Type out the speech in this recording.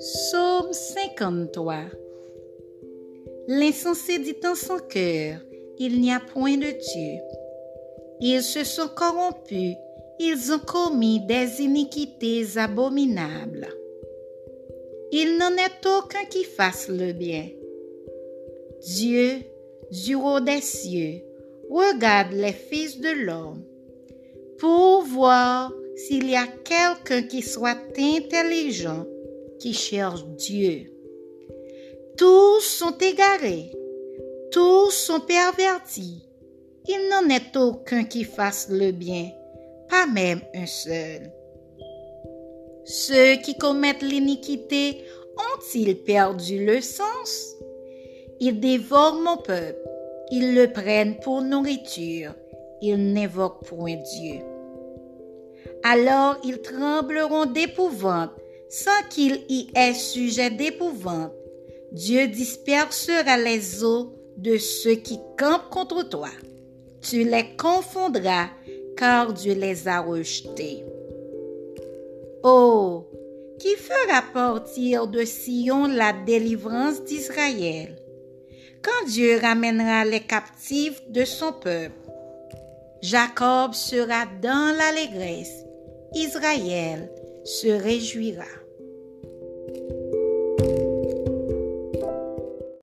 Psaume 53 L'insensé dit en son cœur, il n'y a point de Dieu. Ils se sont corrompus, ils ont commis des iniquités abominables. Il n'en est aucun qui fasse le bien. Dieu, du haut des cieux, regarde les fils de l'homme pour voir s'il y a quelqu'un qui soit intelligent, qui cherche Dieu. Tous sont égarés, tous sont pervertis. Il n'en est aucun qui fasse le bien, pas même un seul. Ceux qui commettent l'iniquité ont-ils perdu le sens? Ils dévorent mon peuple, ils le prennent pour nourriture, ils n'évoquent point Dieu. Alors ils trembleront d'épouvante, sans qu'il y ait sujet d'épouvante. Dieu dispersera les eaux de ceux qui campent contre toi. Tu les confondras, car Dieu les a rejetés. Oh, qui fera partir de Sion la délivrance d'Israël? Quand Dieu ramènera les captifs de son peuple, Jacob sera dans l'allégresse Israël se réjouira.